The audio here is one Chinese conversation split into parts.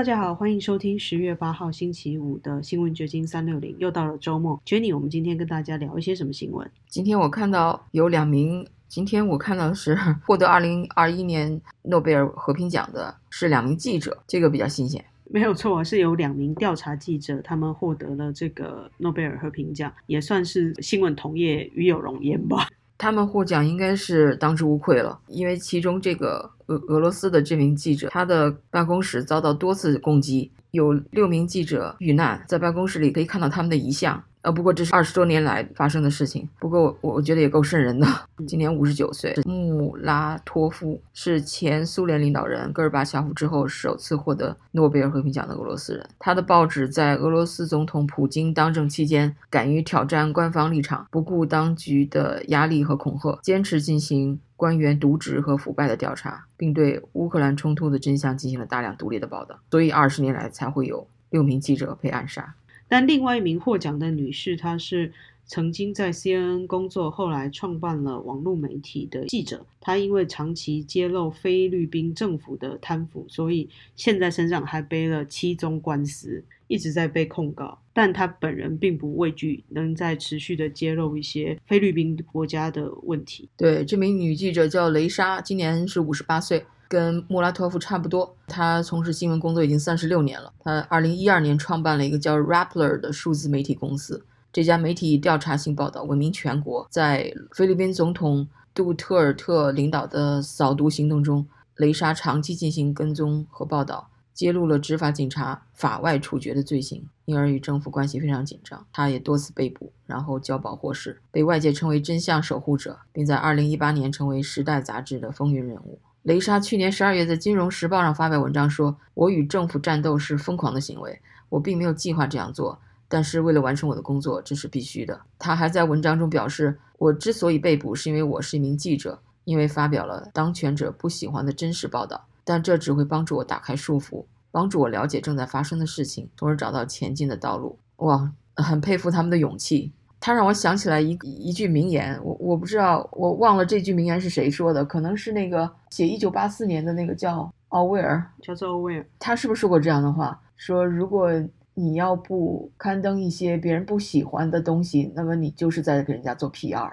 大家好，欢迎收听十月八号星期五的新闻掘金三六零，又到了周末。Jenny，我们今天跟大家聊一些什么新闻？今天我看到有两名，今天我看到的是获得二零二一年诺贝尔和平奖的是两名记者，这个比较新鲜。没有错，是有两名调查记者，他们获得了这个诺贝尔和平奖，也算是新闻同业与有荣焉吧。他们获奖应该是当之无愧了，因为其中这个俄俄罗斯的这名记者，他的办公室遭到多次攻击，有六名记者遇难，在办公室里可以看到他们的遗像。呃，不过这是二十多年来发生的事情。不过我我觉得也够瘆人的。今年五十九岁，穆拉托夫是前苏联领导人戈尔巴乔夫之后首次获得诺贝尔和平奖的俄罗斯人。他的报纸在俄罗斯总统普京当政期间，敢于挑战官方立场，不顾当局的压力和恐吓，坚持进行官员渎职和腐败的调查，并对乌克兰冲突的真相进行了大量独立的报道。所以二十年来才会有六名记者被暗杀。但另外一名获奖的女士，她是曾经在 CNN 工作，后来创办了网络媒体的记者。她因为长期揭露菲律宾政府的贪腐，所以现在身上还背了七宗官司，一直在被控告。但她本人并不畏惧，能在持续的揭露一些菲律宾国家的问题。对，这名女记者叫雷莎，今年是五十八岁。跟穆拉托夫差不多，他从事新闻工作已经三十六年了。他二零一二年创办了一个叫 Rappler 的数字媒体公司。这家媒体以调查性报道闻名全国。在菲律宾总统杜特尔特领导的扫毒行动中，雷莎长期进行跟踪和报道，揭露了执法警察法外处决的罪行，因而与政府关系非常紧张。他也多次被捕，然后交保获释，被外界称为真相守护者，并在二零一八年成为《时代》杂志的风云人物。雷莎去年十二月在《金融时报》上发表文章说：“我与政府战斗是疯狂的行为，我并没有计划这样做，但是为了完成我的工作，这是必须的。”他还在文章中表示：“我之所以被捕，是因为我是一名记者，因为发表了当权者不喜欢的真实报道，但这只会帮助我打开束缚，帮助我了解正在发生的事情，从而找到前进的道路。”哇，很佩服他们的勇气。他让我想起来一一句名言，我我不知道，我忘了这句名言是谁说的，可能是那个写一九八四年的那个叫奥威尔，叫做奥威尔，他是不是说过这样的话？说如果你要不刊登一些别人不喜欢的东西，那么你就是在给人家做 PR，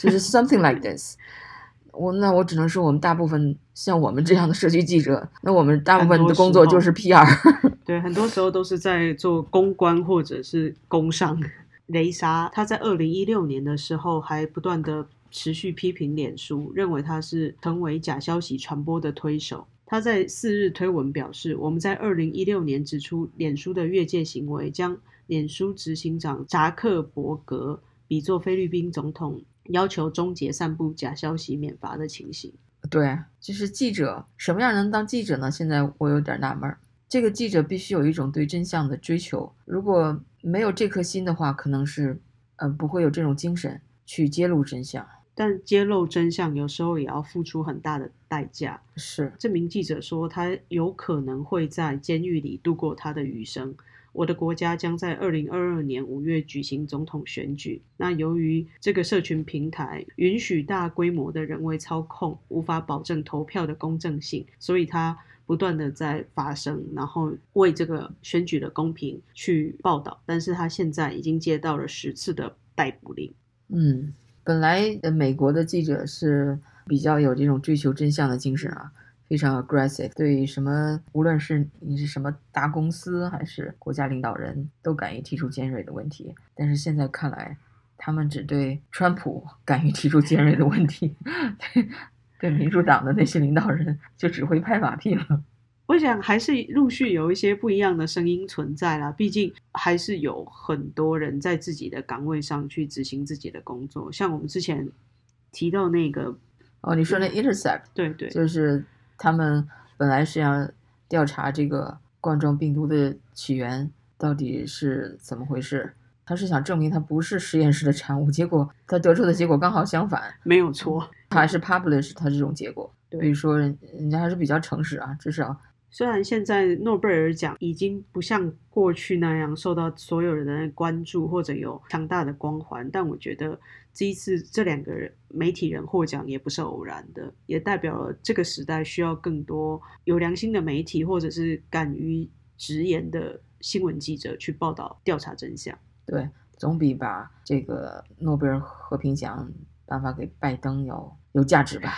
就是 something like this。我那我只能说，我们大部分像我们这样的社区记者，那我们大部分的工作就是 PR。对，很多时候都是在做公关或者是工商。雷莎，他在二零一六年的时候还不断的持续批评脸书，认为他是成为假消息传播的推手。他在四日推文表示：“我们在二零一六年指出脸书的越界行为，将脸书执行长扎克伯格比作菲律宾总统，要求终结散布假消息免罚的情形。”对，就是记者，什么样能当记者呢？现在我有点纳闷。这个记者必须有一种对真相的追求，如果没有这颗心的话，可能是，呃，不会有这种精神去揭露真相。但揭露真相有时候也要付出很大的代价。是，这名记者说，他有可能会在监狱里度过他的余生。我的国家将在二零二二年五月举行总统选举。那由于这个社群平台允许大规模的人为操控，无法保证投票的公正性，所以他。不断的在发生，然后为这个选举的公平去报道，但是他现在已经接到了十次的逮捕令。嗯，本来美国的记者是比较有这种追求真相的精神啊，非常 aggressive，对什么无论是你是什么大公司还是国家领导人，都敢于提出尖锐的问题。但是现在看来，他们只对川普 敢于提出尖锐的问题。对民主党的那些领导人就只会拍马屁了。我想还是陆续有一些不一样的声音存在啦，毕竟还是有很多人在自己的岗位上去执行自己的工作。像我们之前提到那个哦，你说那 Intercept，对对，就是他们本来是要调查这个冠状病毒的起源到底是怎么回事。他是想证明它不是实验室的产物，结果他得出的结果刚好相反，没有错，还是 publish 他这种结果，所以说人人家还是比较诚实啊，至少。虽然现在诺贝尔奖已经不像过去那样受到所有人的关注或者有强大的光环，但我觉得这一次这两个人媒体人获奖也不是偶然的，也代表了这个时代需要更多有良心的媒体，或者是敢于。直言的新闻记者去报道调查真相。对，总比把这个诺贝尔和平奖颁发给拜登要有价值吧。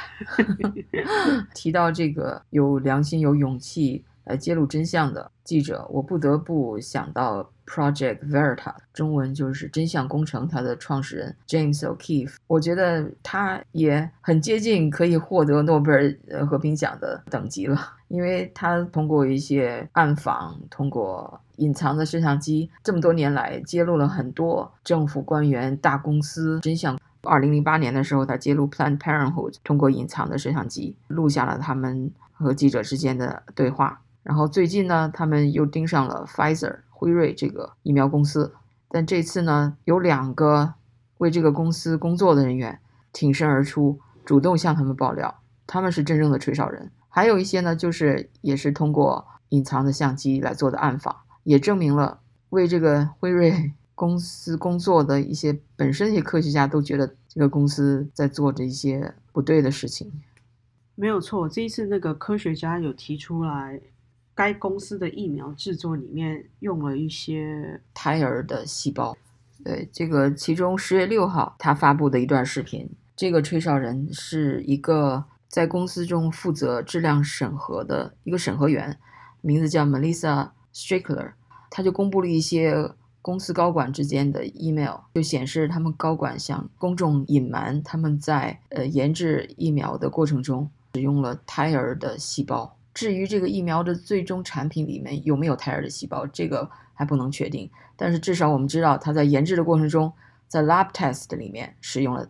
提到这个有良心、有勇气来揭露真相的记者，我不得不想到 Project Veritas，中文就是真相工程，它的创始人 James O'Keefe，我觉得他也很接近可以获得诺贝尔和平奖的等级了，因为他通过一些暗访，通过隐藏的摄像机，这么多年来揭露了很多政府官员、大公司真相。二零零八年的时候，他揭露 Planned Parenthood 通过隐藏的摄像机录下了他们和记者之间的对话。然后最近呢，他们又盯上了 Pfizer 辉瑞这个疫苗公司，但这次呢，有两个为这个公司工作的人员挺身而出，主动向他们爆料，他们是真正的吹哨人。还有一些呢，就是也是通过隐藏的相机来做的暗访，也证明了为这个辉瑞公司工作的一些本身一些科学家都觉得这个公司在做着一些不对的事情。没有错，这一次那个科学家有提出来。该公司的疫苗制作里面用了一些胎儿的细胞。对，这个其中十月六号他发布的一段视频，这个吹哨人是一个在公司中负责质量审核的一个审核员，名字叫 Melissa Strickler。他就公布了一些公司高管之间的 email，就显示他们高管向公众隐瞒他们在呃研制疫苗的过程中使用了胎儿的细胞。至于这个疫苗的最终产品里面有没有胎儿的细胞，这个还不能确定。但是至少我们知道，它在研制的过程中，在 lab test 里面使用了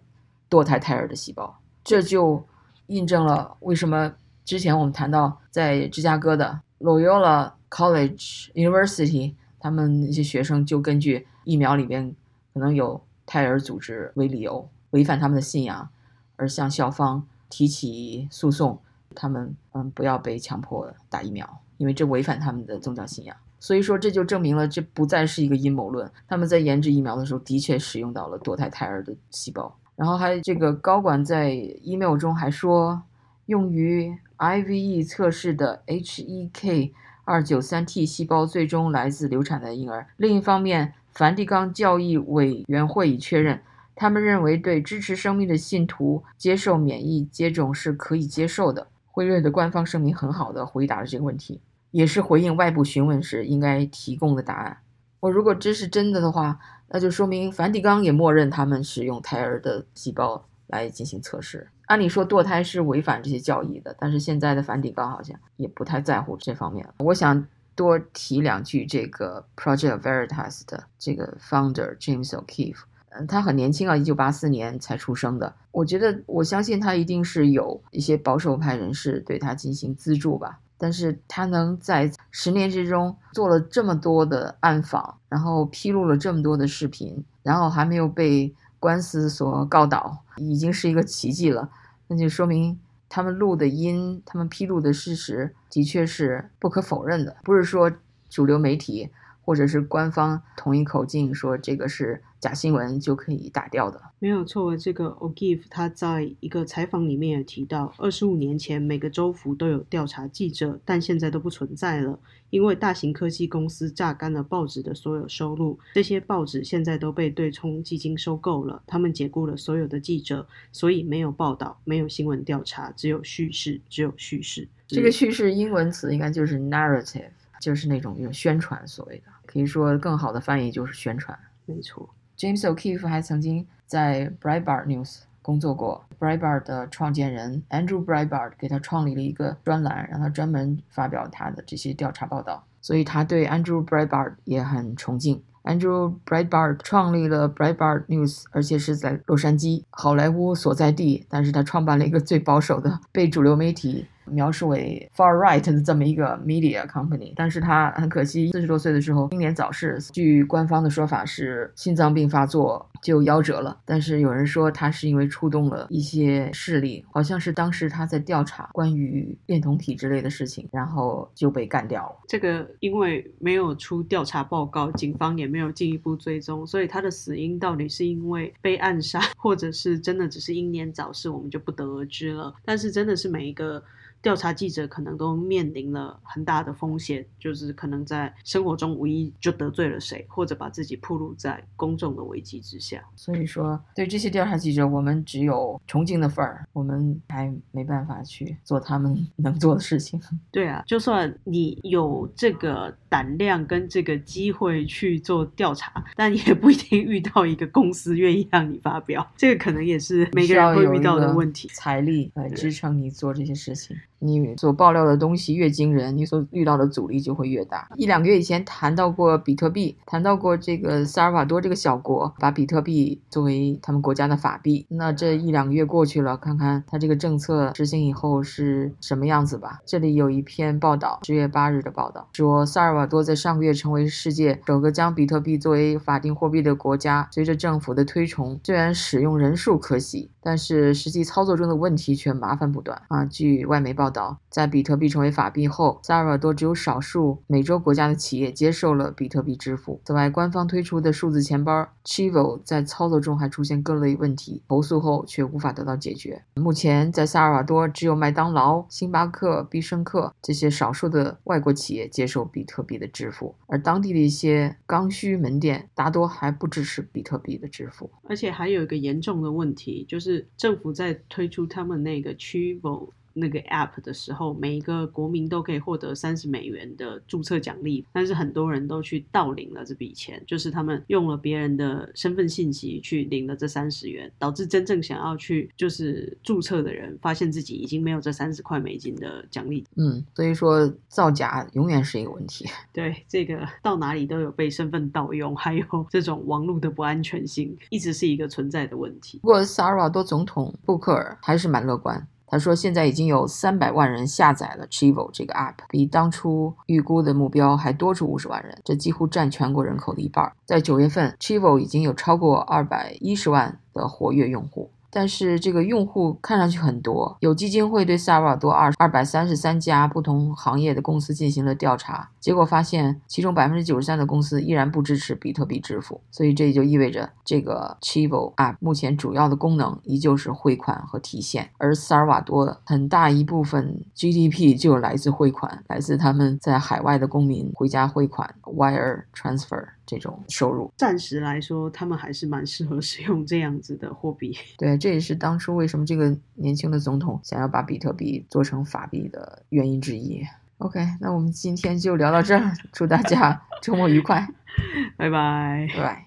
堕胎胎儿的细胞，这就印证了为什么之前我们谈到在芝加哥的 Loyola College University，他们一些学生就根据疫苗里边可能有胎儿组织为理由，违反他们的信仰，而向校方提起诉讼。他们嗯，不要被强迫打疫苗，因为这违反他们的宗教信仰。所以说，这就证明了这不再是一个阴谋论。他们在研制疫苗的时候，的确使用到了堕胎胎儿的细胞。然后还这个高管在 email 中还说，用于 IVE 测试的 HEK 二九三 T 细胞最终来自流产的婴儿。另一方面，梵蒂冈教义委员会已确认，他们认为对支持生命的信徒接受免疫接种是可以接受的。辉瑞的官方声明很好的回答了这个问题，也是回应外部询问时应该提供的答案。我如果这是真的的话，那就说明梵蒂冈也默认他们使用胎儿的细胞来进行测试。按理说堕胎是违反这些教义的，但是现在的梵蒂冈好像也不太在乎这方面。我想多提两句这个 Project Veritas 的这个 founder James O'Keefe。嗯，他很年轻啊，一九八四年才出生的。我觉得，我相信他一定是有一些保守派人士对他进行资助吧。但是他能在十年之中做了这么多的暗访，然后披露了这么多的视频，然后还没有被官司所告倒，已经是一个奇迹了。那就说明他们录的音，他们披露的事实的确是不可否认的，不是说主流媒体。或者是官方统一口径说这个是假新闻就可以打掉的，没有错。这个 O'Give 他在一个采访里面也提到，二十五年前每个州府都有调查记者，但现在都不存在了，因为大型科技公司榨干了报纸的所有收入。这些报纸现在都被对冲基金收购了，他们解雇了所有的记者，所以没有报道，没有新闻调查，只有叙事，只有叙事。这个叙事英文词应该就是 narrative。就是那种用宣传所谓的，可以说更好的翻译就是宣传。没错，James O'Keefe 还曾经在 Breitbart News 工作过。Breitbart 的创建人 Andrew Breitbart 给他创立了一个专栏，让他专门发表他的这些调查报道，所以他对 Andrew Breitbart 也很崇敬。Andrew Breitbart 创立了 Breitbart News，而且是在洛杉矶，好莱坞所在地。但是他创办了一个最保守的，被主流媒体。描述为 far right 的这么一个 media company，但是他很可惜，四十多岁的时候英年早逝。据官方的说法是心脏病发作就夭折了，但是有人说他是因为触动了一些势力，好像是当时他在调查关于恋童癖之类的事情，然后就被干掉了。这个因为没有出调查报告，警方也没有进一步追踪，所以他的死因到底是因为被暗杀，或者是真的只是英年早逝，我们就不得而知了。但是真的是每一个。调查记者可能都面临了很大的风险，就是可能在生活中无意就得罪了谁，或者把自己暴露在公众的危机之下。所以说，对这些调查记者，我们只有崇敬的份儿，我们还没办法去做他们 能做的事情。对啊，就算你有这个胆量跟这个机会去做调查，但也不一定遇到一个公司愿意让你发表，这个可能也是每个人会遇到的问题。财力来支撑你做这些事情。你所爆料的东西越惊人，你所遇到的阻力就会越大。一两个月以前谈到过比特币，谈到过这个萨尔瓦多这个小国把比特币作为他们国家的法币。那这一两个月过去了，看看他这个政策执行以后是什么样子吧。这里有一篇报道，十月八日的报道说，萨尔瓦多在上个月成为世界首个将比特币作为法定货币的国家。随着政府的推崇，虽然使用人数可喜，但是实际操作中的问题却麻烦不断啊。据外媒报道。在比特币成为法币后，萨尔瓦多只有少数美洲国家的企业接受了比特币支付。此外，官方推出的数字钱包 Chivo 在操作中还出现各类问题，投诉后却无法得到解决。目前，在萨尔瓦多只有麦当劳、星巴克、必胜客这些少数的外国企业接受比特币的支付，而当地的一些刚需门店大多还不支持比特币的支付。而且还有一个严重的问题，就是政府在推出他们那个 Chivo。那个 app 的时候，每一个国民都可以获得三十美元的注册奖励，但是很多人都去盗领了这笔钱，就是他们用了别人的身份信息去领了这三十元，导致真正想要去就是注册的人，发现自己已经没有这三十块美金的奖励。嗯，所以说造假永远是一个问题。对，这个到哪里都有被身份盗用，还有这种网络的不安全性，一直是一个存在的问题。不过萨尔瓦多总统布克尔还是蛮乐观。他说，现在已经有三百万人下载了 Chivo 这个 app，比当初预估的目标还多出五十万人，这几乎占全国人口的一半。在九月份，Chivo 已经有超过二百一十万的活跃用户。但是这个用户看上去很多，有基金会对萨尔瓦多二二百三十三家不同行业的公司进行了调查，结果发现其中百分之九十三的公司依然不支持比特币支付，所以这就意味着这个 Chivo App 目前主要的功能依旧是汇款和提现，而萨尔瓦多很大一部分 GDP 就来自汇款，来自他们在海外的公民回家汇款 Wire Transfer。这种收入，暂时来说，他们还是蛮适合使用这样子的货币。对，这也是当初为什么这个年轻的总统想要把比特币做成法币的原因之一。OK，那我们今天就聊到这儿，祝大家周末愉快，拜拜，拜拜。